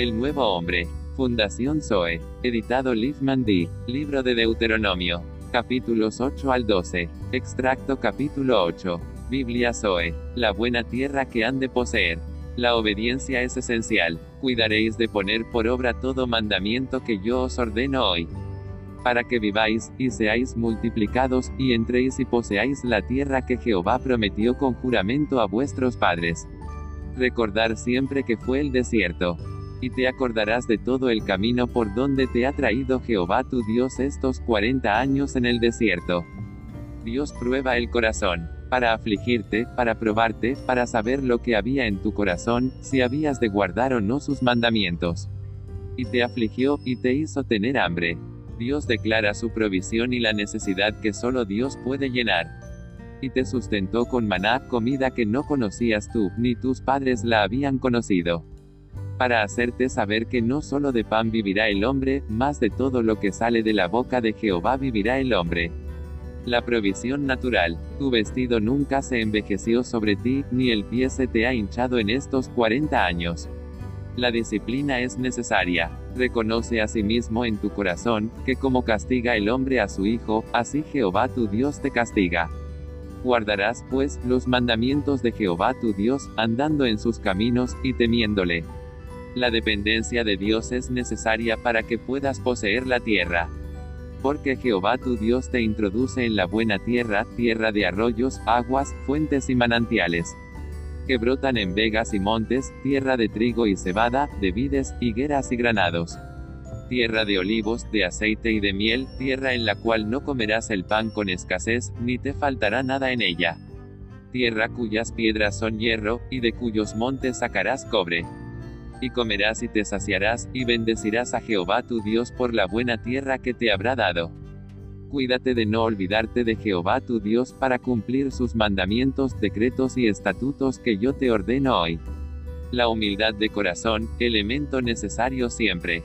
El nuevo hombre. Fundación Zoe. Editado Liefman D. Libro de Deuteronomio. Capítulos 8 al 12. Extracto capítulo 8. Biblia Zoe. La buena tierra que han de poseer. La obediencia es esencial. Cuidaréis de poner por obra todo mandamiento que yo os ordeno hoy. Para que viváis, y seáis multiplicados, y entréis y poseáis la tierra que Jehová prometió con juramento a vuestros padres. Recordar siempre que fue el desierto. Y te acordarás de todo el camino por donde te ha traído Jehová tu Dios estos 40 años en el desierto. Dios prueba el corazón para afligirte, para probarte, para saber lo que había en tu corazón, si habías de guardar o no sus mandamientos. Y te afligió, y te hizo tener hambre. Dios declara su provisión y la necesidad que solo Dios puede llenar. Y te sustentó con maná, comida que no conocías tú, ni tus padres la habían conocido. Para hacerte saber que no solo de pan vivirá el hombre, más de todo lo que sale de la boca de Jehová vivirá el hombre. La provisión natural. Tu vestido nunca se envejeció sobre ti, ni el pie se te ha hinchado en estos 40 años. La disciplina es necesaria. Reconoce a sí en tu corazón, que como castiga el hombre a su hijo, así Jehová tu Dios te castiga. Guardarás, pues, los mandamientos de Jehová tu Dios, andando en sus caminos, y temiéndole. La dependencia de Dios es necesaria para que puedas poseer la tierra. Porque Jehová tu Dios te introduce en la buena tierra, tierra de arroyos, aguas, fuentes y manantiales. Que brotan en vegas y montes, tierra de trigo y cebada, de vides, higueras y granados. Tierra de olivos, de aceite y de miel, tierra en la cual no comerás el pan con escasez, ni te faltará nada en ella. Tierra cuyas piedras son hierro, y de cuyos montes sacarás cobre y comerás y te saciarás, y bendecirás a Jehová tu Dios por la buena tierra que te habrá dado. Cuídate de no olvidarte de Jehová tu Dios para cumplir sus mandamientos, decretos y estatutos que yo te ordeno hoy. La humildad de corazón, elemento necesario siempre.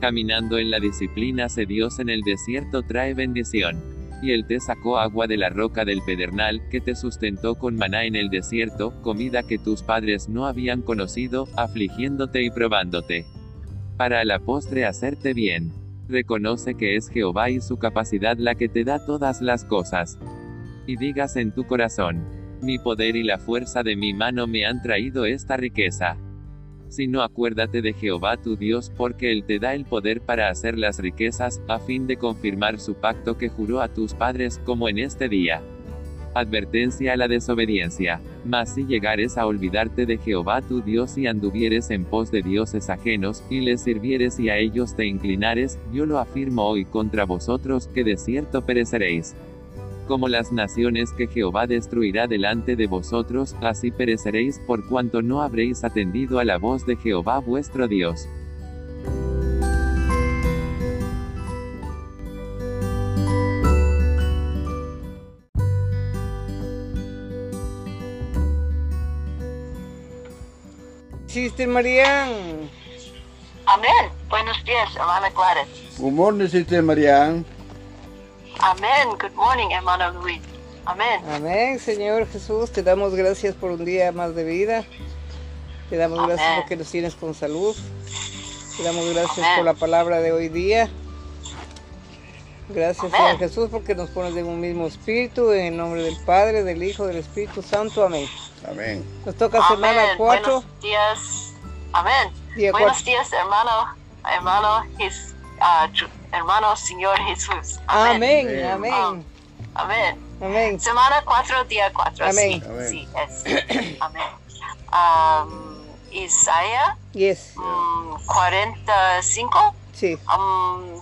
Caminando en la disciplina se Dios en el desierto trae bendición. Y él te sacó agua de la roca del pedernal, que te sustentó con maná en el desierto, comida que tus padres no habían conocido, afligiéndote y probándote. Para a la postre hacerte bien. Reconoce que es Jehová y su capacidad la que te da todas las cosas. Y digas en tu corazón, mi poder y la fuerza de mi mano me han traído esta riqueza sino acuérdate de Jehová tu Dios, porque Él te da el poder para hacer las riquezas, a fin de confirmar su pacto que juró a tus padres, como en este día. Advertencia a la desobediencia. Mas si llegares a olvidarte de Jehová tu Dios y anduvieres en pos de dioses ajenos, y les sirvieres y a ellos te inclinares, yo lo afirmo hoy contra vosotros, que de cierto pereceréis como las naciones que Jehová destruirá delante de vosotros, así pereceréis por cuanto no habréis atendido a la voz de Jehová vuestro Dios. Sister Marian. Amén. Buenos días, hermana Gladys. Good morning, Sister Marian. Amén. Good morning, hermano Luis. Amén. Amén, Señor Jesús. Te damos gracias por un día más de vida. Te damos Amén. gracias porque nos tienes con salud. Te damos gracias Amén. por la palabra de hoy día. Gracias, Amén. Señor Jesús, porque nos pones en un mismo espíritu. En el nombre del Padre, del Hijo, del Espíritu Santo. Amén. Amén. Nos toca semana Amén. 4. Buenos días. Amén. Día Buenos cuatro. días, hermano. Hermano, Jes- Ju- hermano Señor Jesús. Amén. Amén. Amén. Amén. Amén. Semana 4, día 4. Amén. Sí, Amén. sí, es. Amén. Um, Isaías Yes. mm, 45, Sí. um,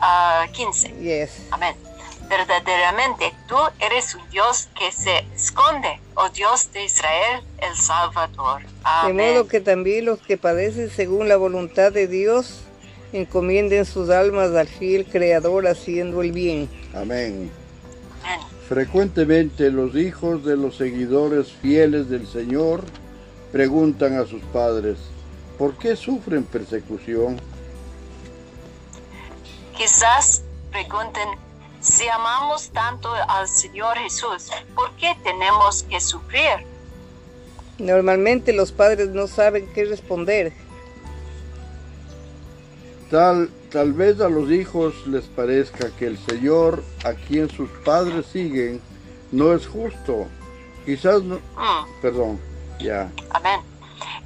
ah, 15. Yes. Amén. Verdaderamente tú eres un Dios que se esconde, oh Dios de Israel, el Salvador. De Amén. modo que también los que padecen según la voluntad de Dios encomienden sus almas al fiel Creador haciendo el bien. Amén. Amén. Frecuentemente los hijos de los seguidores fieles del Señor preguntan a sus padres, ¿por qué sufren persecución? Quizás pregunten, si amamos tanto al Señor Jesús, ¿por qué tenemos que sufrir? Normalmente los padres no saben qué responder. Tal, tal vez a los hijos les parezca que el Señor a quien sus padres siguen no es justo. Quizás no... Mm, Perdón, ya. amén.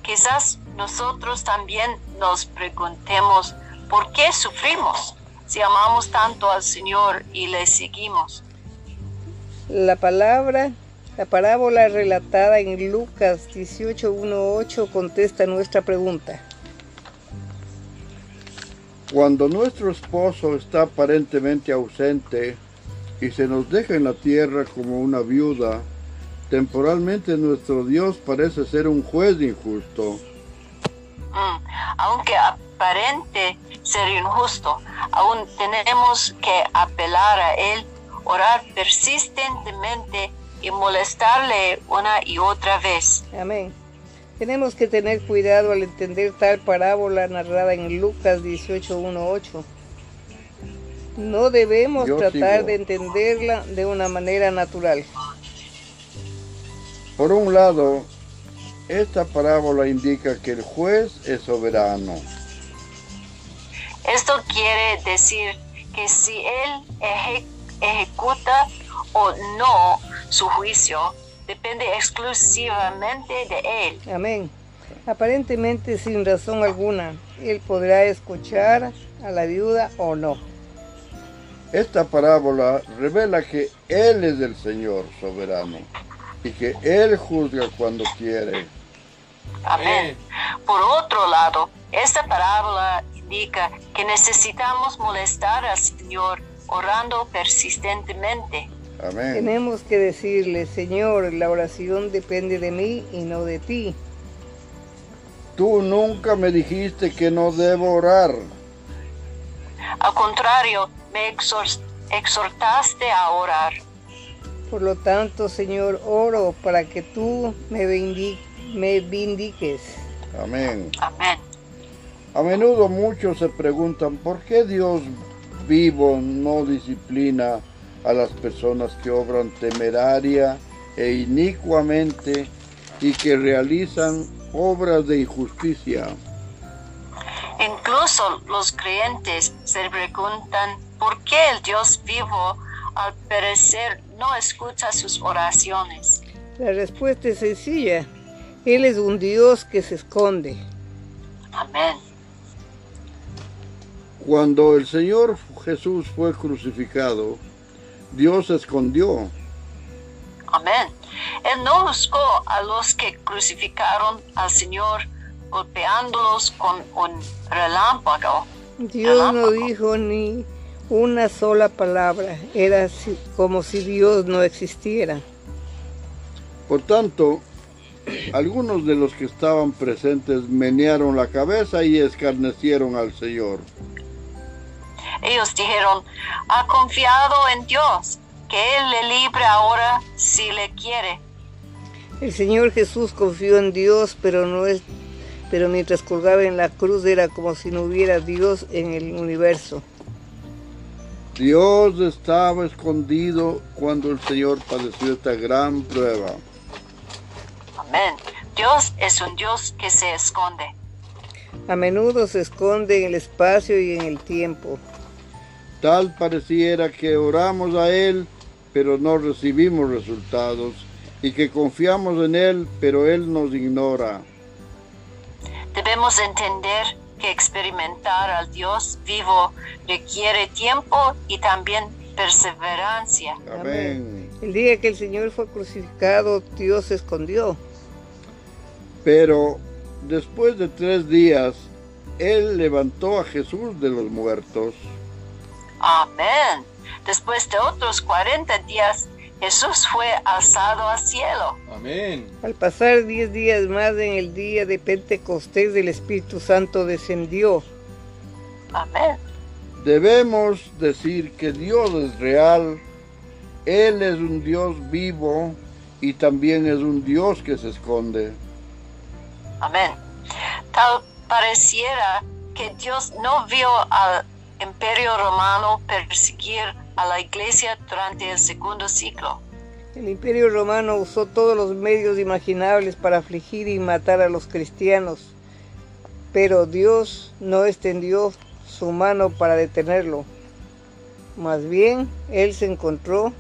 Quizás nosotros también nos preguntemos, ¿por qué sufrimos si amamos tanto al Señor y le seguimos? La palabra, la parábola relatada en Lucas 18.1.8 contesta nuestra pregunta. Cuando nuestro esposo está aparentemente ausente y se nos deja en la tierra como una viuda, temporalmente nuestro Dios parece ser un juez injusto. Mm, Aunque aparente ser injusto, aún tenemos que apelar a Él, orar persistentemente y molestarle una y otra vez. Amén. Tenemos que tener cuidado al entender tal parábola narrada en Lucas 18.1.8. No debemos Yo tratar sigo. de entenderla de una manera natural. Por un lado, esta parábola indica que el juez es soberano. Esto quiere decir que si Él eje- ejecuta o no su juicio, depende exclusivamente de Él. Amén. Aparentemente sin razón alguna, Él podrá escuchar a la viuda o no. Esta parábola revela que Él es el Señor soberano y que Él juzga cuando quiere. Amén. Por otro lado, esta parábola indica que necesitamos molestar al Señor orando persistentemente. Amén. Tenemos que decirle, Señor, la oración depende de mí y no de ti. Tú nunca me dijiste que no debo orar. Al contrario, me exhor- exhortaste a orar. Por lo tanto, Señor, oro para que tú me, vindi- me vindiques. Amén. Amén. A menudo muchos se preguntan por qué Dios vivo no disciplina a las personas que obran temeraria e inicuamente y que realizan obras de injusticia. Incluso los creyentes se preguntan por qué el Dios vivo al parecer no escucha sus oraciones. La respuesta es sencilla. Él es un Dios que se esconde. Amén. Cuando el Señor Jesús fue crucificado, Dios se escondió. Amén. Él no buscó a los que crucificaron al Señor golpeándolos con un relámpago. Dios no dijo ni una sola palabra. Era como si Dios no existiera. Por tanto, algunos de los que estaban presentes menearon la cabeza y escarnecieron al Señor. Ellos dijeron, ha confiado en Dios, que Él le libre ahora si le quiere. El Señor Jesús confió en Dios, pero no es pero mientras colgaba en la cruz era como si no hubiera Dios en el universo. Dios estaba escondido cuando el Señor padeció esta gran prueba. Amén. Dios es un Dios que se esconde. A menudo se esconde en el espacio y en el tiempo. Tal pareciera que oramos a Él, pero no recibimos resultados, y que confiamos en Él, pero Él nos ignora. Debemos entender que experimentar al Dios vivo requiere tiempo y también perseverancia. Amén. El día que el Señor fue crucificado, Dios se escondió. Pero después de tres días, Él levantó a Jesús de los muertos. Amén. Después de otros 40 días, Jesús fue alzado al cielo. Amén. Al pasar diez días más en el día de Pentecostés, el Espíritu Santo descendió. Amén. Debemos decir que Dios es real, Él es un Dios vivo y también es un Dios que se esconde. Amén. Tal pareciera que Dios no vio al imperio romano perseguir a la iglesia durante el segundo siglo. El imperio romano usó todos los medios imaginables para afligir y matar a los cristianos, pero Dios no extendió su mano para detenerlo. Más bien, Él se encontró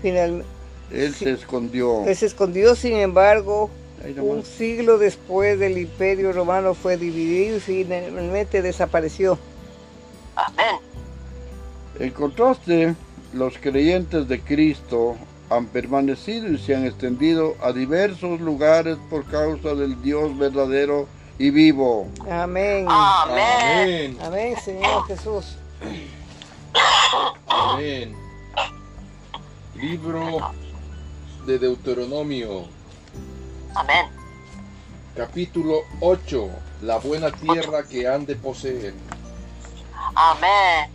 finalmente. Él se escondió. Él se escondió, sin embargo, un siglo después del imperio romano fue dividido y finalmente desapareció. Amén. En contraste, los creyentes de Cristo han permanecido y se han extendido a diversos lugares por causa del Dios verdadero y vivo. Amén. Amén. Amén. Amén, Señor Jesús. Amén. Libro de Deuteronomio, Amén. capítulo 8. La buena tierra que han de poseer. Amén.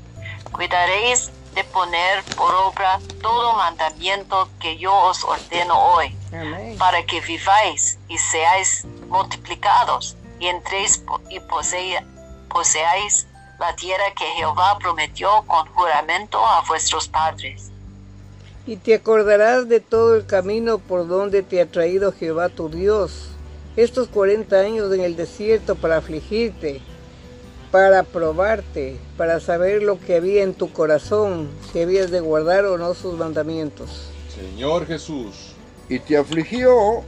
Cuidaréis de poner por obra todo mandamiento que yo os ordeno hoy, Amén. para que viváis y seáis multiplicados y entréis y posea- poseáis la tierra que Jehová prometió con juramento a vuestros padres. Y te acordarás de todo el camino por donde te ha traído Jehová tu Dios, estos 40 años en el desierto para afligirte, para probarte, para saber lo que había en tu corazón, si habías de guardar o no sus mandamientos. Señor Jesús, Y te afligió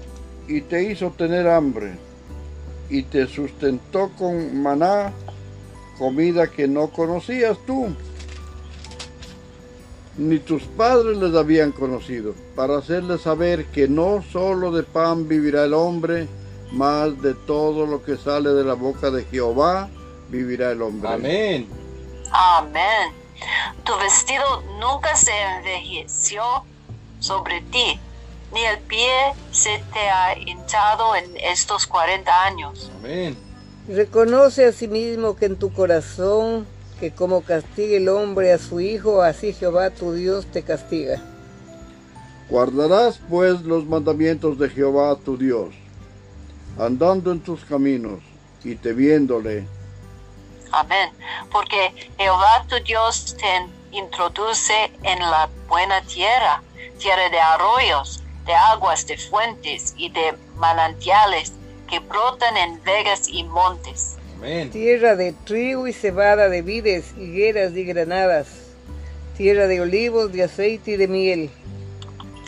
y te hizo tener hambre, y te sustentó con maná, comida que no conocías tú, ni tus padres les habían conocido, para hacerles saber que no solo de pan vivirá el hombre, mas de todo lo que sale de la boca de Jehová vivirá el hombre. amén. Amén. Tu vestido nunca se envejeció sobre ti, ni el pie se te ha hinchado en estos 40 años. Amén. Reconoce a sí mismo que en tu corazón, que como castiga el hombre a su hijo, así Jehová tu Dios te castiga. Guardarás pues los mandamientos de Jehová tu Dios, andando en tus caminos y temiéndole, Amén. Porque Jehová tu Dios te introduce en la buena tierra, tierra de arroyos, de aguas, de fuentes y de manantiales que brotan en vegas y montes. Amén. Tierra de trigo y cebada, de vides, higueras y granadas. Tierra de olivos, de aceite y de miel.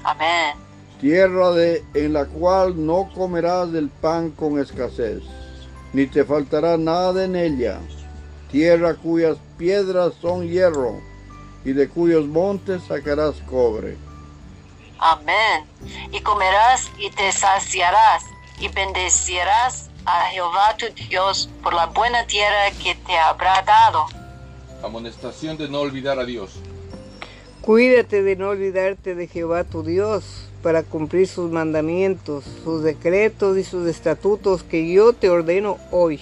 Amén. tierra de, en la cual no comerás del pan con escasez, ni te faltará nada en ella, tierra cuyas piedras son hierro, y de cuyos montes sacarás cobre. Amén. Y comerás y te saciarás y bendecirás a Jehová tu Dios por la buena tierra que te habrá dado. Amonestación de no olvidar a Dios. Cuídate de no olvidarte de Jehová tu Dios, para cumplir sus mandamientos, sus decretos y sus estatutos que yo te ordeno hoy.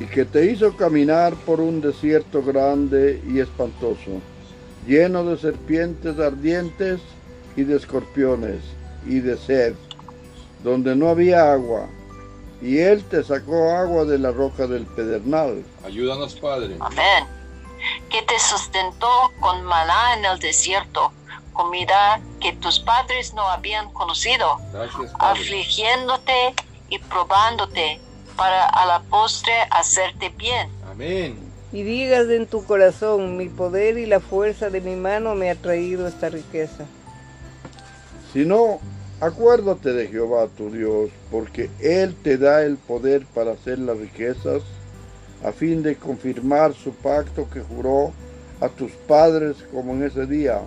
Y que te hizo caminar por un desierto grande y espantoso, lleno de serpientes ardientes y de escorpiones y de sed, donde no había agua, y él te sacó agua de la roca del pedernal, Ayúdanos, Padre. Amén. Que te sustentó con maná en el desierto, comida que tus padres no habían conocido, Gracias, afligiéndote y probándote para a la postre hacerte bien. Amén. Y digas en tu corazón, mi poder y la fuerza de mi mano me ha traído esta riqueza. Si no, acuérdate de Jehová tu Dios, porque Él te da el poder para hacer las riquezas, a fin de confirmar su pacto que juró a tus padres como en ese día.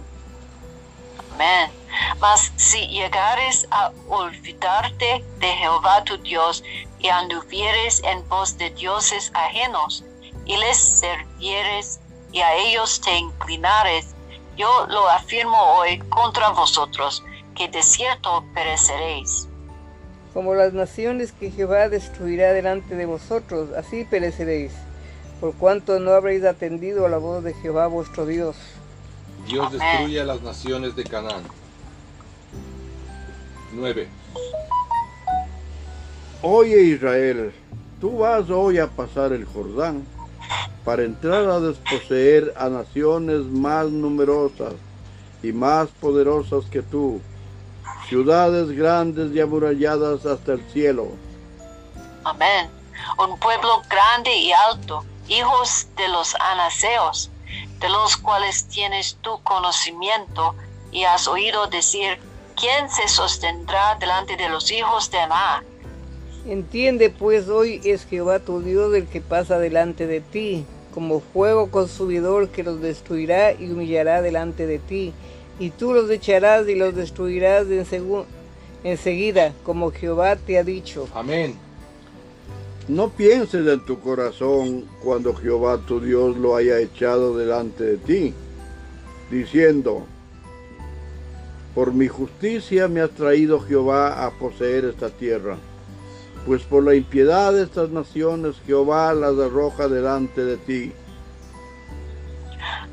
Amén. Mas si llegares a olvidarte de Jehová tu Dios y anduvieres en pos de dioses ajenos y les servieres y a ellos te inclinares, yo lo afirmo hoy contra vosotros, que de cierto pereceréis. Como las naciones que Jehová destruirá delante de vosotros, así pereceréis, por cuanto no habréis atendido a la voz de Jehová vuestro Dios. Dios Amén. destruye a las naciones de Canaán. 9. Oye Israel, tú vas hoy a pasar el Jordán para entrar a desposeer a naciones más numerosas y más poderosas que tú, ciudades grandes y amuralladas hasta el cielo. Amén. Un pueblo grande y alto, hijos de los anaseos, de los cuales tienes tu conocimiento y has oído decir, ¿quién se sostendrá delante de los hijos de Amá? Entiende pues hoy es Jehová tu Dios el que pasa delante de ti, como fuego consumidor que los destruirá y humillará delante de ti, y tú los echarás y los destruirás en segu- enseguida, como Jehová te ha dicho. Amén. No pienses en tu corazón cuando Jehová tu Dios lo haya echado delante de ti, diciendo, por mi justicia me ha traído Jehová a poseer esta tierra. Pues por la impiedad de estas naciones Jehová las arroja delante de ti.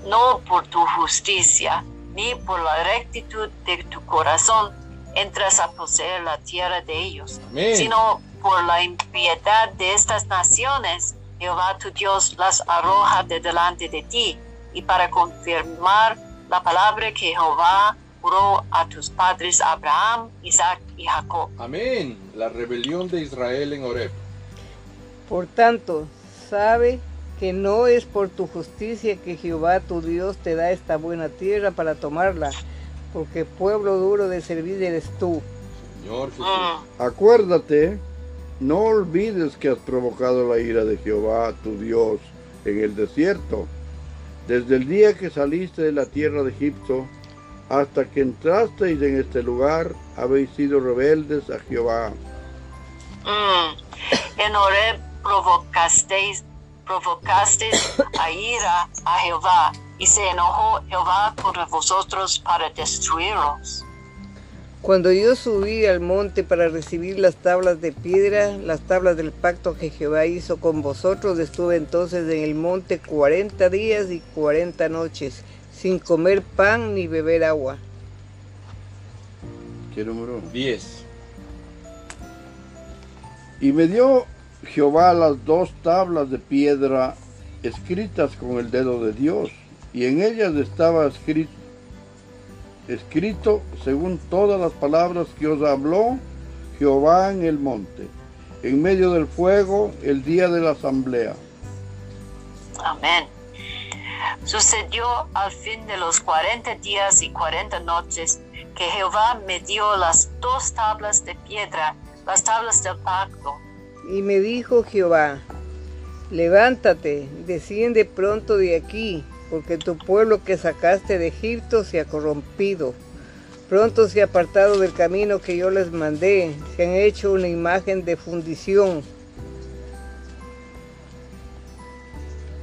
No por tu justicia, ni por la rectitud de tu corazón entras a poseer la tierra de ellos, Amén. sino por la impiedad de estas naciones, Jehová tu Dios las arroja de delante de ti, y para confirmar la palabra que Jehová juró a tus padres Abraham, Isaac y Jacob. Amén. La rebelión de Israel en Horeb. Por tanto, sabe que no es por tu justicia que Jehová tu Dios te da esta buena tierra para tomarla, porque pueblo duro de servir eres tú. Señor Jesús. Mm, Acuérdate, no olvides que has provocado la ira de Jehová tu Dios en el desierto, desde el día que saliste de la tierra de Egipto hasta que entrasteis en este lugar, habéis sido rebeldes a Jehová. Mm. En Horeb provocasteis, provocasteis a ira a Jehová, y se enojó Jehová contra vosotros para destruirlos. Cuando yo subí al monte para recibir las tablas de piedra, las tablas del pacto que Jehová hizo con vosotros, estuve entonces en el monte cuarenta días y cuarenta noches, sin comer pan ni beber agua. ¿Qué número? 10. Y me dio Jehová las dos tablas de piedra escritas con el dedo de Dios, y en ellas estaba escrito, escrito según todas las palabras que os habló Jehová en el monte, en medio del fuego, el día de la asamblea. Amén. Sucedió al fin de los cuarenta días y cuarenta noches que Jehová me dio las dos tablas de piedra, las tablas del pacto. Y me dijo Jehová, levántate, desciende pronto de aquí, porque tu pueblo que sacaste de Egipto se ha corrompido. Pronto se ha apartado del camino que yo les mandé, se han hecho una imagen de fundición.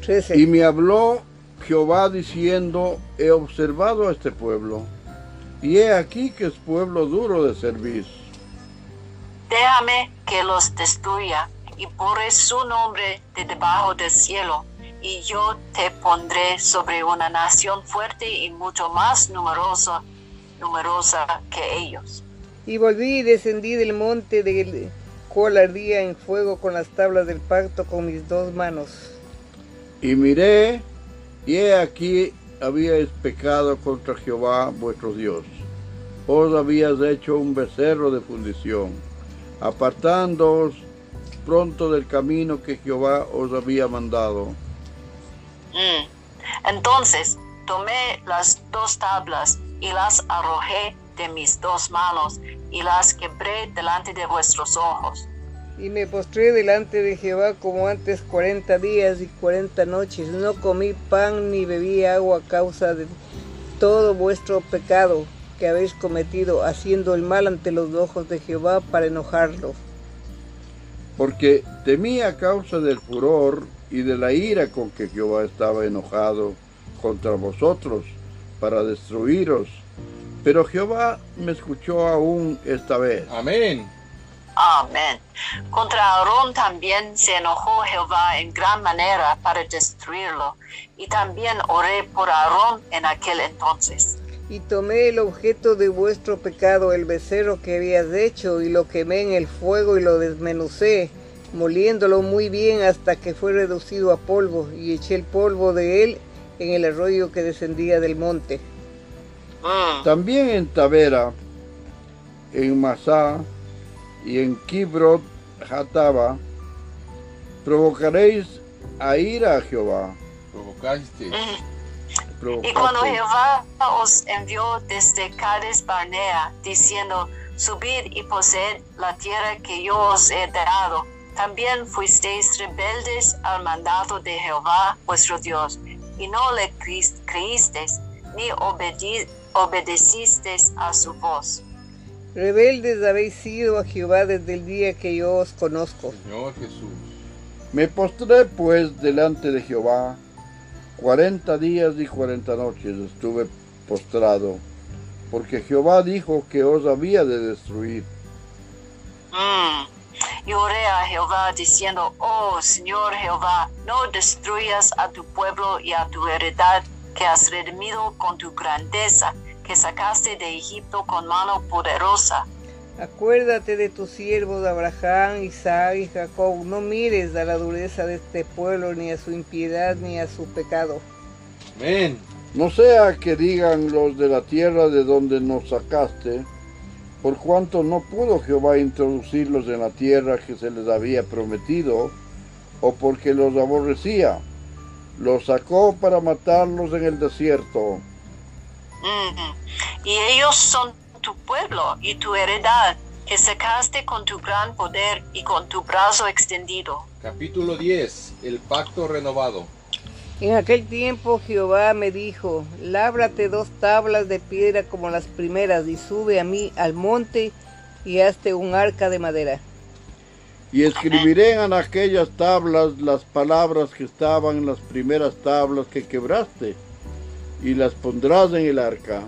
13. Y me habló Jehová diciendo, he observado a este pueblo, y he aquí que es pueblo duro de servir. Déjame que los destruya y borre su nombre de debajo del cielo, y yo te pondré sobre una nación fuerte y mucho más numerosa, numerosa que ellos. Y volví y descendí del monte del cual ardía en fuego con las tablas del pacto con mis dos manos. Y miré, y he aquí habíais pecado contra Jehová vuestro Dios. Os habías hecho un becerro de fundición, apartándoos pronto del camino que Jehová os había mandado. Mm. Entonces tomé las dos tablas y las arrojé de mis dos manos y las quebré delante de vuestros ojos. Y me postré delante de Jehová como antes cuarenta días y cuarenta noches. No comí pan ni bebí agua a causa de todo vuestro pecado que habéis cometido, haciendo el mal ante los ojos de Jehová para enojarlo. Porque temí a causa del furor y de la ira con que Jehová estaba enojado contra vosotros para destruiros. Pero Jehová me escuchó aún esta vez. Amén. Amén. Contra Aarón también se enojó Jehová en gran manera para destruirlo, y también oré por Aarón en aquel entonces. Y tomé el objeto de vuestro pecado, el becerro que habías hecho, y lo quemé en el fuego y lo desmenucé, moliéndolo muy bien hasta que fue reducido a polvo, y eché el polvo de él en el arroyo que descendía del monte. Mm. También en Tavera, en Masá y en Kibrot Hataba, provocaréis a ira a Jehová. Provocaste. Mm. Y cuando Jehová os envió desde Cades Barnea, diciendo, subid y poseed la tierra que yo os he dado, también fuisteis rebeldes al mandato de Jehová vuestro Dios, y no le creísteis, ni obedecisteis a su voz. Rebeldes habéis sido a Jehová desde el día que yo os conozco. Señor Jesús. Me postré pues delante de Jehová, cuarenta días y cuarenta noches estuve postrado, porque Jehová dijo que os había de destruir. Mm. Y oré a Jehová diciendo, oh Señor Jehová, no destruyas a tu pueblo y a tu heredad que has redimido con tu grandeza, que sacaste de Egipto con mano poderosa. Acuérdate de tus siervos Abraham, Isaac y Jacob. No mires a la dureza de este pueblo, ni a su impiedad, ni a su pecado. Amén. No sea que digan los de la tierra de donde nos sacaste, por cuanto no pudo Jehová introducirlos en la tierra que se les había prometido, o porque los aborrecía. Los sacó para matarlos en el desierto. Mm. Y ellos son tu pueblo y tu heredad, que sacaste con tu gran poder y con tu brazo extendido. Capítulo 10. El pacto renovado. En aquel tiempo Jehová me dijo, lábrate dos tablas de piedra como las primeras y sube a mí al monte y hazte un arca de madera. Y escribiré en aquellas tablas las palabras que estaban en las primeras tablas que quebraste, y las pondrás en el arca.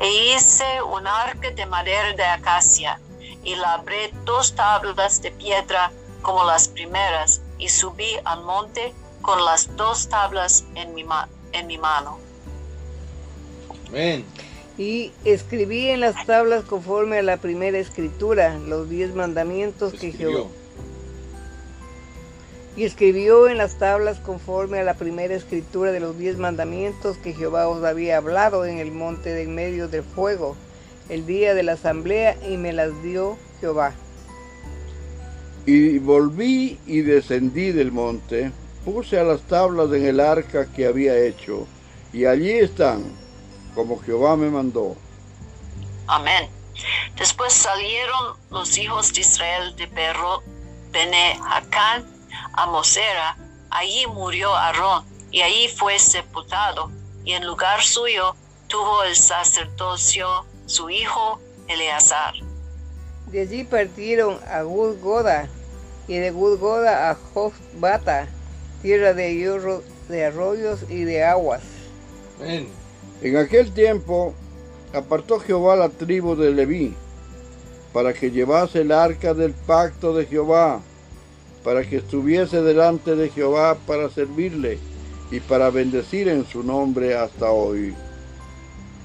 E hice un arca de madera de acacia, y labré dos tablas de piedra como las primeras, y subí al monte con las dos tablas en mi, ma- en mi mano. Amén. Y escribí en las tablas conforme a la primera escritura los diez mandamientos que Jehová... Escribió. Y escribió en las tablas conforme a la primera escritura de los diez mandamientos que Jehová os había hablado en el monte de en medio del fuego, el día de la asamblea, y me las dio Jehová. Y volví y descendí del monte, puse a las tablas en el arca que había hecho, y allí están, como Jehová me mandó. Amén. Después salieron los hijos de Israel de Perro, Bene a Mosera. Allí murió Aarón y allí fue sepultado. Y en lugar suyo tuvo el sacerdocio su hijo Eleazar. De allí partieron a Gudgoda, y de Gudgoda a Josbata, tierra de, hierro- de arroyos y de aguas. Amén. En aquel tiempo apartó Jehová la tribu de Leví, para que llevase el arca del pacto de Jehová, para que estuviese delante de Jehová para servirle y para bendecir en su nombre hasta hoy.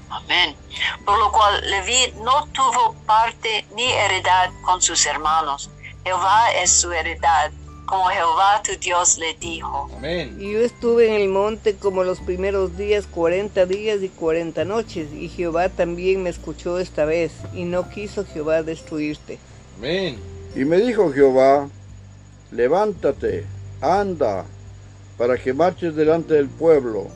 Amén. Por lo cual Leví no tuvo parte ni heredad con sus hermanos. Jehová es su heredad, como Jehová tu Dios le dijo. Amén. Y yo estuve en el monte como los primeros días, cuarenta días y cuarenta noches, y Jehová también me escuchó esta vez, y no quiso Jehová destruirte. Amén. Y me dijo Jehová, levántate, anda, para que marches delante del pueblo,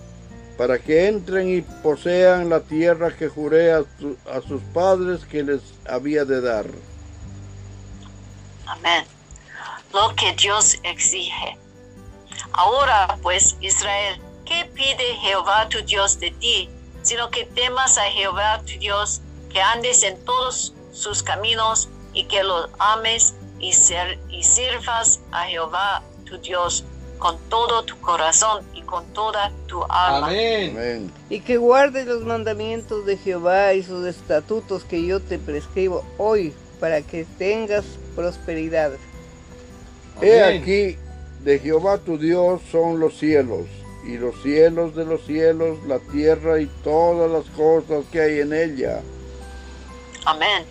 para que entren y posean la tierra que juré a, sus padres que les había de dar. Amén. Lo que Dios exige. Ahora pues, Israel, ¿qué pide Jehová tu Dios de ti? Sino que temas a Jehová tu Dios, que andes en todos sus caminos y que lo ames y, ser, y sirvas a Jehová tu Dios con todo tu corazón y con toda tu alma. Amén. Amén. Y que guardes los mandamientos de Jehová y sus estatutos que yo te prescribo hoy para que tengas prosperidad. He aquí, de Jehová tu Dios son los cielos, y los cielos de los cielos, la tierra y todas las cosas que hay en ella. Amén.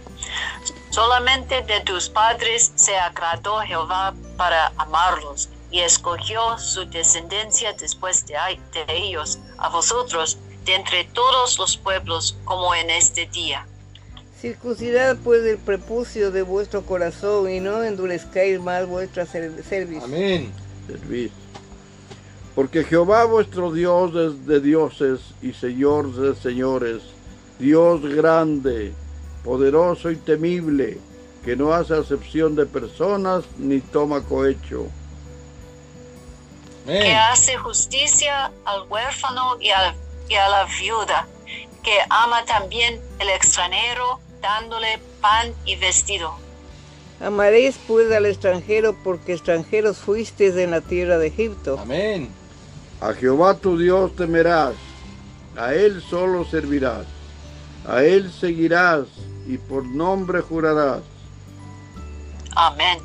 Solamente de tus padres se agradó Jehová para amarlos y escogió su descendencia después de, de ellos, a vosotros, de entre todos los pueblos, como en este día. Circuncidad pues el prepucio de vuestro corazón y no endurezcáis más vuestra cer- cerviz. Amén. Servid. Porque Jehová vuestro Dios es de dioses y Señor de señores, Dios grande, poderoso y temible, que no hace acepción de personas ni toma cohecho. que hace justicia al huérfano y, al- y a la viuda, que ama también el extranjero, dándole pan y vestido. Amaréis pues al extranjero porque extranjeros fuisteis en la tierra de Egipto. Amén. A Jehová tu Dios temerás, a Él solo servirás, a Él seguirás y por nombre jurarás. Amén.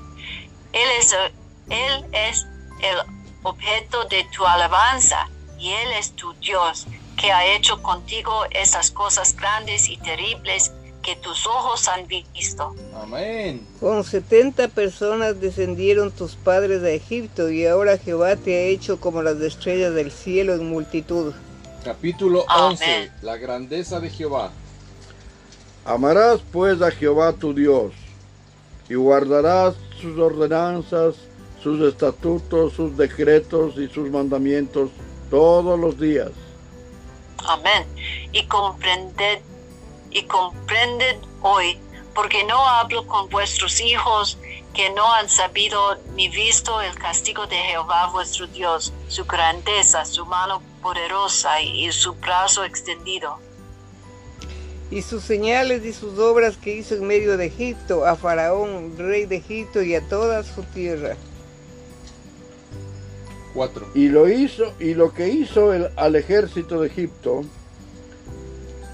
Él es, él es el objeto de tu alabanza y Él es tu Dios, que ha hecho contigo esas cosas grandes y terribles que tus ojos han visto. Amén. Con setenta personas descendieron tus padres de Egipto y ahora Jehová te ha hecho como las estrellas del cielo en multitud. Capítulo Amén. 11. La grandeza de Jehová. Amarás pues a Jehová tu Dios, y guardarás sus ordenanzas, sus estatutos, sus decretos y sus mandamientos todos los días. Amén. Y comprended, y comprended hoy, porque no hablo con vuestros hijos que no han sabido ni visto el castigo de Jehová vuestro Dios, su grandeza, su mano poderosa y su brazo extendido. Y sus señales y sus obras que hizo en medio de Egipto, a Faraón, rey de Egipto, y a toda su tierra. 4. Y lo hizo, y lo que hizo el- al ejército de Egipto,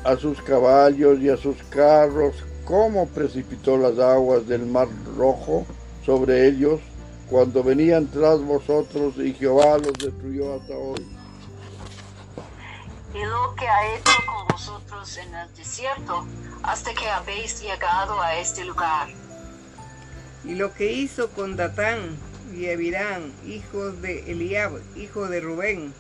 a sus caballos y a sus carros, cómo precipitó las aguas del mar rojo sobre ellos, cuando venían tras vosotros, y Jehová los destruyó hasta hoy. Y lo que ha hecho con vosotros en el desierto, hasta que habéis llegado a este lugar. Y lo que hizo con Datán y Abirán, hijos de Eliab, hijo de Rubén,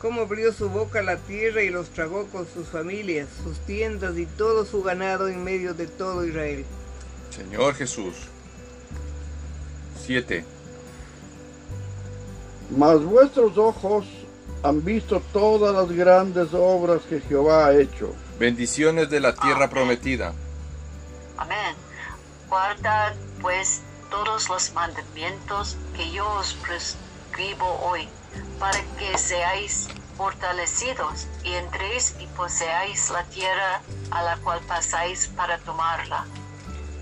cómo abrió su boca a la tierra y los tragó con sus familias, sus tiendas y todo su ganado en medio de todo Israel. Señor Jesús. 7. Mas vuestros ojos han visto todas las grandes obras que Jehová ha hecho. Bendiciones de la tierra prometida. Amén. Guardad pues todos los mandamientos que yo os prescribo hoy, para que seáis fortalecidos y entréis y poseáis la tierra a la cual pasáis para tomarla.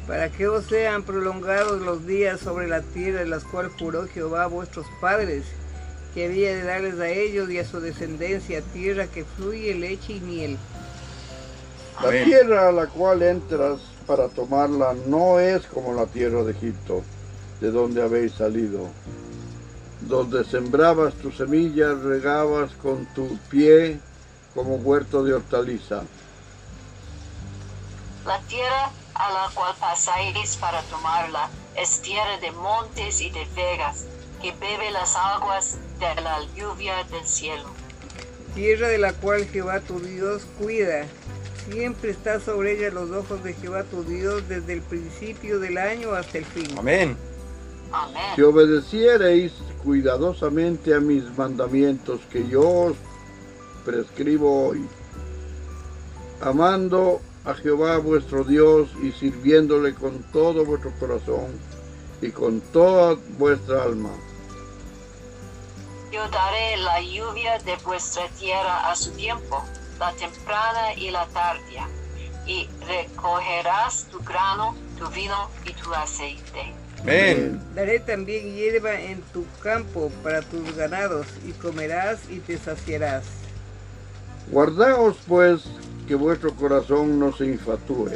para que os sean prolongados los días sobre la tierra en las cual juró Jehová a vuestros padres, que había de darles a ellos y a su descendencia tierra que fluye leche y miel. La Amén. tierra a la cual entras para tomarla no es como la tierra de Egipto, de donde habéis salido, donde sembrabas tu semilla, regabas con tu pie como huerto de hortaliza. La tierra a la cual pasáis para tomarla es tierra de montes y de vegas, que bebe las aguas de la lluvia del cielo. Tierra de la cual Jehová tu Dios cuida. Siempre está sobre ella los ojos de Jehová tu Dios desde el principio del año hasta el fin. Amén. Amén. Si obedeciereis cuidadosamente a mis mandamientos que yo os prescribo hoy, amando a Jehová vuestro Dios y sirviéndole con todo vuestro corazón y con toda vuestra alma. Yo daré la lluvia de vuestra tierra a su tiempo, la temprana y la tardía, y recogerás tu grano, tu vino y tu aceite. Amén. Daré también hierba en tu campo para tus ganados, y comerás y te saciarás. Guardaos pues que vuestro corazón no se infatúe,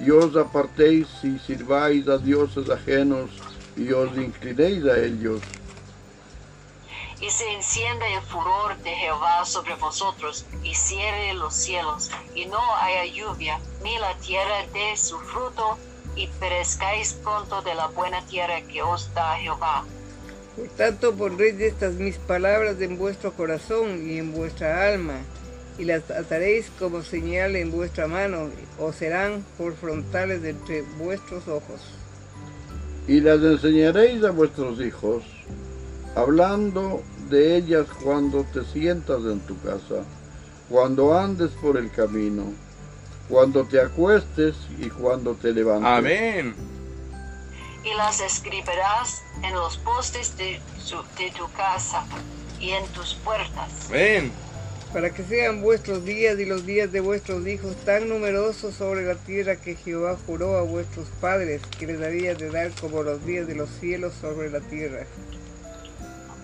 y os apartéis y sirváis a dioses ajenos, y os inclinéis a ellos. Y se encienda el furor de Jehová sobre vosotros, y cierre los cielos, y no haya lluvia, ni la tierra dé su fruto, y perezcáis pronto de la buena tierra que os da Jehová. Por tanto pondréis estas mis palabras en vuestro corazón y en vuestra alma, y las ataréis como señal en vuestra mano, o serán por frontales entre vuestros ojos. Y las enseñaréis a vuestros hijos, hablando de ellas cuando te sientas en tu casa, cuando andes por el camino, cuando te acuestes y cuando te levantes. Amén. y las escribirás en los postes de, su- de tu casa y en tus puertas. Amén. para que sean vuestros días y los días de vuestros hijos tan numerosos sobre la tierra que Jehová juró a vuestros padres que les daría de dar como los días de los cielos sobre la tierra.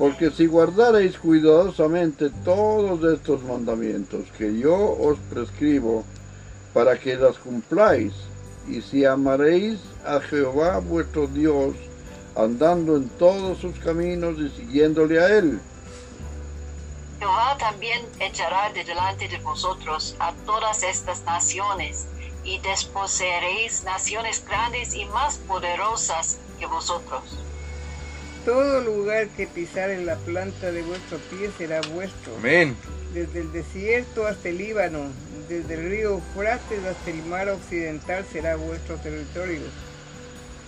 Porque si guardareis cuidadosamente todos estos mandamientos que yo os prescribo para que las cumpláis, y si amaréis a Jehová vuestro Dios, andando en todos sus caminos y siguiéndole a él, Jehová también echará de delante de vosotros a todas estas naciones, y desposeeréis naciones grandes y más poderosas que vosotros. Todo lugar que pisar en la planta de vuestro pie será vuestro. Amén. Desde el desierto hasta el Líbano, desde el río Eufrates hasta el mar occidental será vuestro territorio.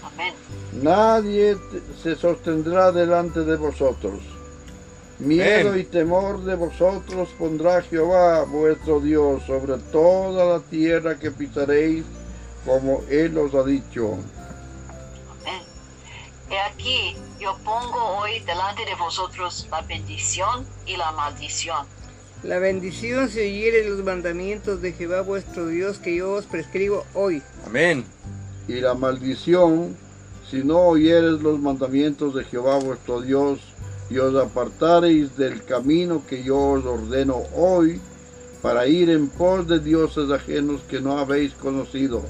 Amén. nadie se sostendrá delante de vosotros. Miedo Amén. y temor de vosotros pondrá Jehová vuestro Dios sobre toda la tierra que pisaréis, como él os ha dicho. He aquí, yo pongo hoy delante de vosotros la bendición y la maldición. La bendición si oyeres los mandamientos de Jehová vuestro Dios que yo os prescribo hoy. Amén. y la maldición si no oyeres los mandamientos de Jehová vuestro Dios y os apartareis del camino que yo os ordeno hoy para ir en pos de dioses ajenos que no habéis conocido.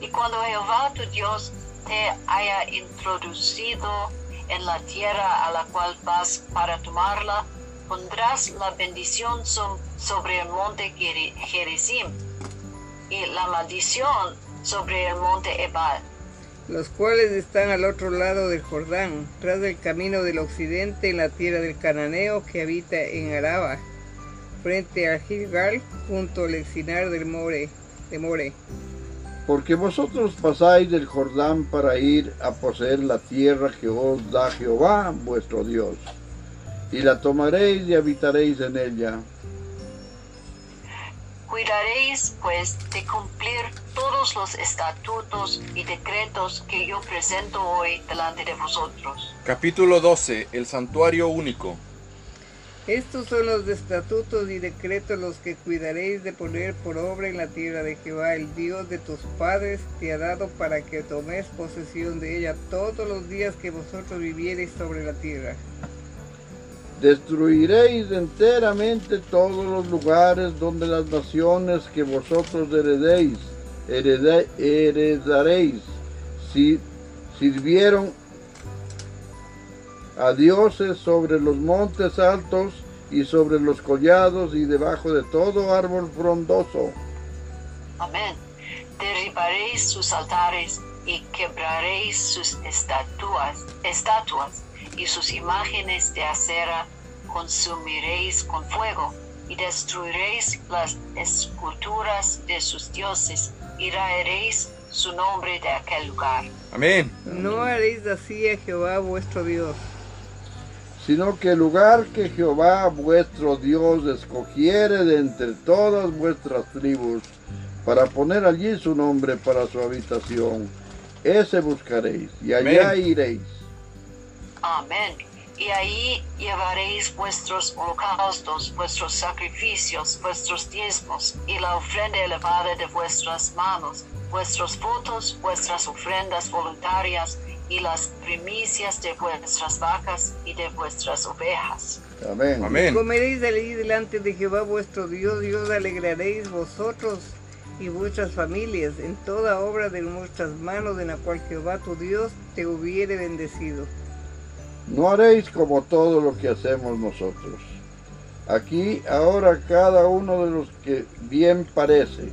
Y cuando Jehová tu Dios te haya introducido en la tierra a la cual vas para tomarla, pondrás la bendición so- sobre el monte Geri- Gerizim y la maldición sobre el monte Ebal. los cuales están al otro lado del Jordán, tras del camino del occidente en la tierra del cananeo que habita en Araba, frente a Gilgal, junto al encinar del de More. Porque vosotros pasáis del Jordán para ir a poseer la tierra que os da Jehová vuestro Dios, y la tomaréis y habitaréis en ella. Cuidaréis pues de cumplir todos los estatutos y decretos que yo presento hoy delante de vosotros. Capítulo 12. El santuario único. Estos son los estatutos y decretos los que cuidaréis de poner por obra en la tierra de Jehová, el Dios de tus padres, te ha dado para que tomes posesión de ella todos los días que vosotros viviereis sobre la tierra. Destruiréis enteramente todos los lugares donde las naciones que vosotros heredéis, hereda- heredaréis, si sirvieron a dioses sobre los montes altos y sobre los collados y debajo de todo árbol frondoso. Amén. Derribaréis sus altares y quebraréis sus estatuas, estatuas y sus imágenes de acera consumiréis con fuego y destruiréis las esculturas de sus dioses y raeréis su nombre de aquel lugar. Amén. No haréis así a Jehová vuestro Dios. Sino que el lugar que Jehová vuestro Dios escogiere de entre todas vuestras tribus, para poner allí su nombre para su habitación, ese buscaréis, y allá Amén. iréis. Amén. Y ahí llevaréis vuestros holocaustos, vuestros sacrificios, vuestros diezmos y la ofrenda elevada de vuestras manos, vuestros votos, vuestras ofrendas voluntarias y las primicias de vuestras vacas y de vuestras ovejas. Amén. Amén. Comeréis allí delante de Jehová vuestro Dios y os alegraréis vosotros y vuestras familias en toda obra de vuestras manos en la cual Jehová tu Dios te hubiere bendecido. No haréis como todo lo que hacemos nosotros. Aquí ahora cada uno de los que bien parece.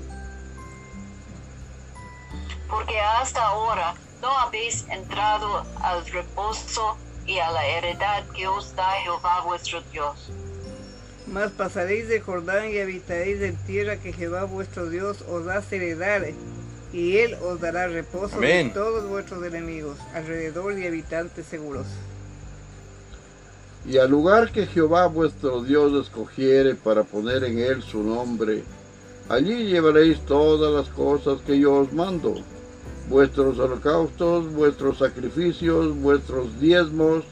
Porque hasta ahora no habéis entrado al reposo y a la heredad que os da Jehová vuestro Dios. Mas pasaréis de Jordán y habitaréis en tierra que Jehová vuestro Dios os hace heredar, y él os dará reposo Amén. de todos vuestros enemigos, alrededor de habitantes seguros. Y al lugar que Jehová vuestro Dios escogiere para poner en él su nombre, allí llevaréis todas las cosas que yo os mando, vuestros holocaustos, vuestros sacrificios, vuestros diezmos,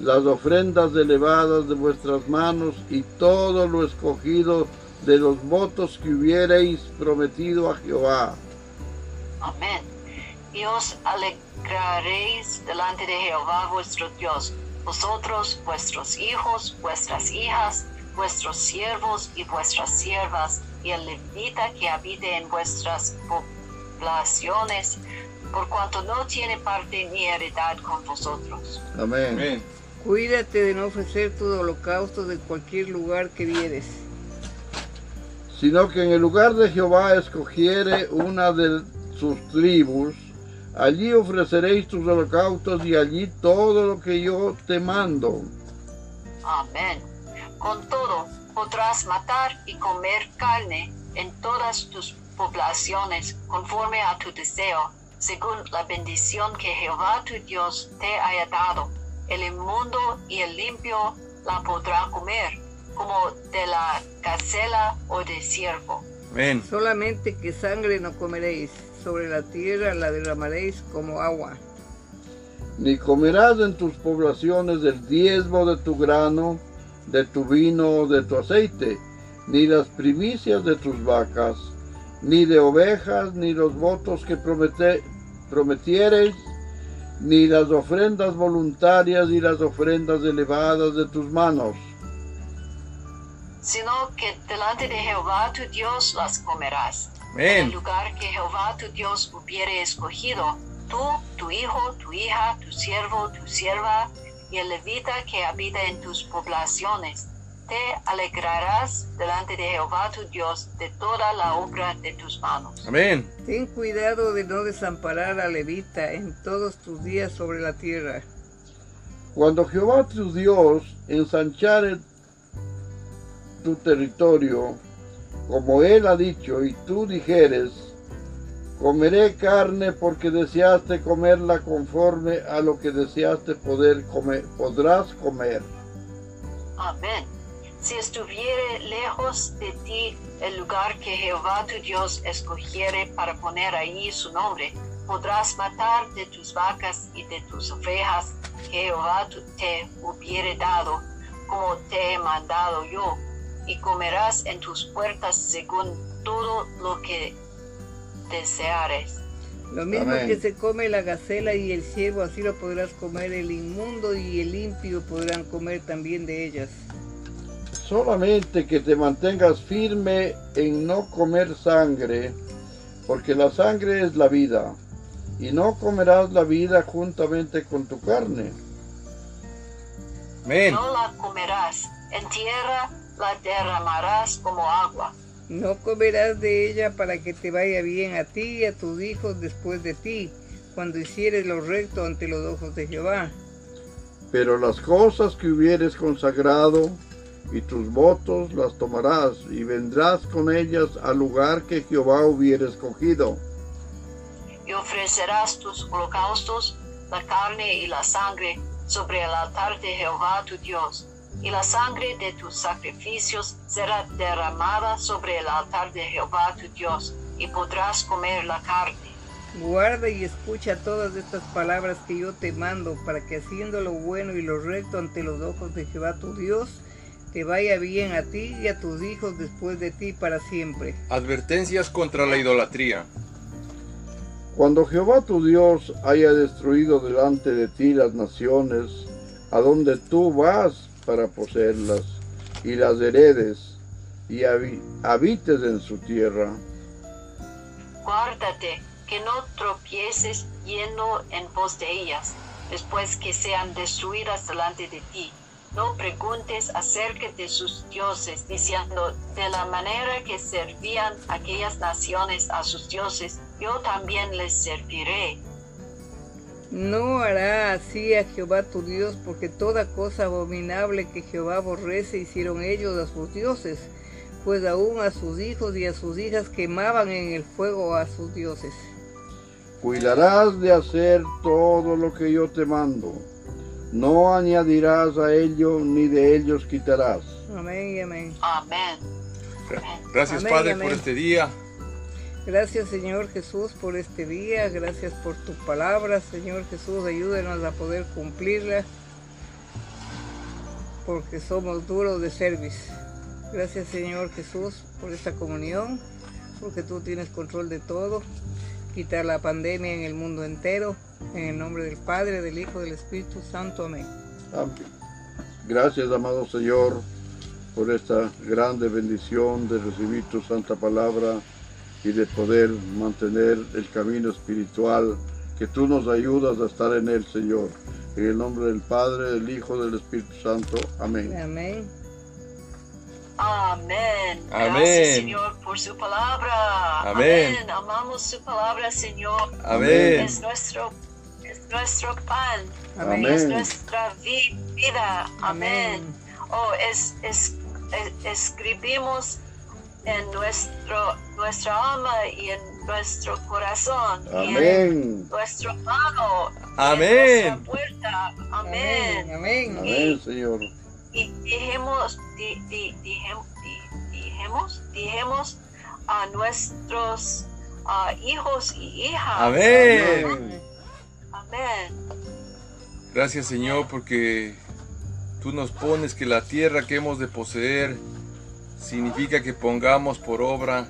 las ofrendas elevadas de vuestras manos y todo lo escogido de los votos que hubierais prometido a Jehová. Amén. Y os alegraréis delante de Jehová vuestro Dios, vosotros, vuestros hijos, vuestras hijas, vuestros siervos y vuestras siervas, y el levita que habite en vuestras poblaciones, por cuanto no tiene parte ni heredad con vosotros. Amén. Amén. Cuídate de no ofrecer tu holocausto de cualquier lugar que vieres. sino que en el lugar de Jehová escogiere una de sus tribus, allí ofreceréis tus holocaustos y allí todo lo que yo te mando. Amén. Con todo, podrás matar y comer carne en todas tus poblaciones conforme a tu deseo, según la bendición que Jehová tu Dios te haya dado. El inmundo y el limpio la podrá comer, como de la gacela o de ciervo. Amén. Solamente que sangre no comeréis, sobre la tierra la derramaréis como agua. Ni comerás en tus poblaciones el diezmo de tu grano, de tu vino o de tu aceite, ni las primicias de tus vacas, ni de ovejas, ni los votos que promete- prometiereis, ni las ofrendas voluntarias y las ofrendas elevadas de tus manos. sino que delante de Jehová tu Dios las comerás. En el lugar que Jehová tu Dios hubiere escogido, tú, tu hijo, tu hija, tu siervo, tu sierva y el levita que habita en tus poblaciones, te alegrarás delante de Jehová tu Dios de toda la obra de tus manos. Amén. Ten cuidado de no desamparar a levita en todos tus días sobre la tierra. Cuando Jehová tu Dios ensanchare tu territorio, como él ha dicho, y tú dijeres, comeré carne porque deseaste comerla conforme a lo que deseaste poder comer, podrás comer. Amén. Si estuviere lejos de ti el lugar que Jehová tu Dios escogiere para poner ahí su nombre, podrás matar de tus vacas y de tus ovejas que Jehová tu- te hubiere dado, como te he mandado yo, y comerás en tus puertas según todo lo que deseares. Lo mismo Amén. que se come la gacela y el ciervo, así lo podrás comer el inmundo y el limpio podrán comer también de ellas. Solamente que te mantengas firme en no comer sangre, porque la sangre es la vida, y no comerás la vida juntamente con tu carne. Amén. No la comerás, en tierra la derramarás como agua. No comerás de ella para que te vaya bien a ti y a tus hijos después de ti, cuando hicieres lo recto ante los ojos de Jehová. Pero las cosas que hubieres consagrado y tus votos las tomarás y vendrás con ellas al lugar que Jehová hubiera escogido. y ofrecerás tus holocaustos, la carne y la sangre sobre el altar de Jehová tu Dios, y la sangre de tus sacrificios será derramada sobre el altar de Jehová tu Dios, y podrás comer la carne. Guarda y escucha todas estas palabras que yo te mando, para que haciendo lo bueno y lo recto ante los ojos de Jehová tu Dios, te vaya bien a ti y a tus hijos después de ti para siempre. Advertencias contra la idolatría. Cuando Jehová tu Dios haya destruido delante de ti las naciones, a donde tú vas para poseerlas, y las heredes, y habi- habites en su tierra, Guárdate que no tropieces yendo en pos de ellas, después que sean destruidas delante de ti. No preguntes acerca de sus dioses, diciendo, de la manera que servían aquellas naciones a sus dioses, yo también les serviré. No hará así a Jehová tu Dios, porque toda cosa abominable que Jehová aborrece hicieron ellos a sus dioses, pues aún a sus hijos y a sus hijas quemaban en el fuego a sus dioses. cuidarás de hacer todo lo que yo te mando. No añadirás a ello ni de ellos quitarás. Amén y amén. Amén. Gracias Amén, Padre amén. por este día. Gracias Señor Jesús por este día, gracias por tu palabra, Señor Jesús, ayúdenos a poder cumplirla, porque somos duros de service. Gracias Señor Jesús por esta comunión, porque tú tienes control de todo, quitar la pandemia en el mundo entero, en el nombre del Padre, del Hijo, del Espíritu Santo, amén. Amén. Gracias, amado Señor, por esta grande bendición de recibir tu santa palabra y de poder mantener el camino espiritual que tú nos ayudas a estar en él, Señor. En el nombre del Padre, del Hijo, del Espíritu Santo. Amén. Amén. Amén. Amén. Gracias, Señor, por su palabra. Amén. Amamos su palabra, Señor. Amén. Es nuestro, es nuestro pan. Amén. Es Amén. nuestra vi- vida. Amén. Amén. Oh, es, es- es- escribimos en nuestro, nuestra alma y en nuestro corazón. Y en Amén. nuestro mano. y en Amén. nuestra puerta. Amén. Amén. Amén. Amén, Señor. Y dijimos, di, di, dijem- di- dijimos, dijimos a nuestros hijos y hijas. Amén. Amén. Gracias Señor porque tú nos pones que la tierra que hemos de poseer significa que pongamos por obra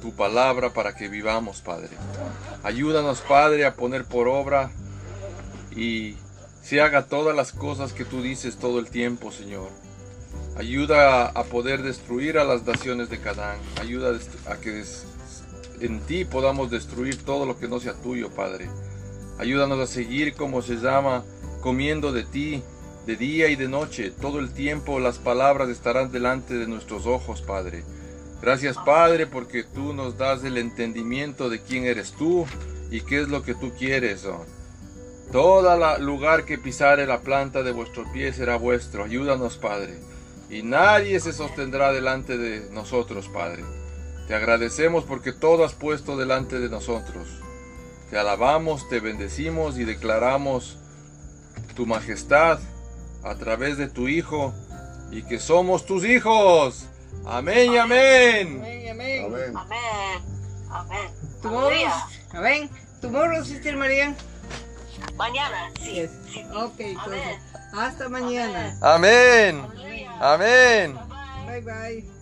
tu palabra para que vivamos, Padre. Ayúdanos, Padre, a poner por obra y se haga todas las cosas que tú dices todo el tiempo, Señor. Ayuda a poder destruir a las naciones de Canaán. Ayuda a que en ti podamos destruir todo lo que no sea tuyo, Padre. Ayúdanos a seguir como se llama, comiendo de ti, de día y de noche. Todo el tiempo las palabras estarán delante de nuestros ojos, Padre. Gracias, Padre, porque tú nos das el entendimiento de quién eres tú y qué es lo que tú quieres. oh. Todo lugar que pisare la planta de vuestro pie será vuestro. Ayúdanos, Padre. Y nadie se sostendrá delante de nosotros, Padre. Te agradecemos porque todo has puesto delante de nosotros. Te alabamos, te bendecimos y declaramos tu majestad a través de tu Hijo y que somos tus hijos. Amén y amén. Amén. Amén. Amén. Amén. Amén. Tomorrow, Aleluya. amén. Tomorrow, Sister María. Mañana, sí. Yes. sí. Ok, entonces, Amén. hasta mañana. Amén. Amén. Bye bye.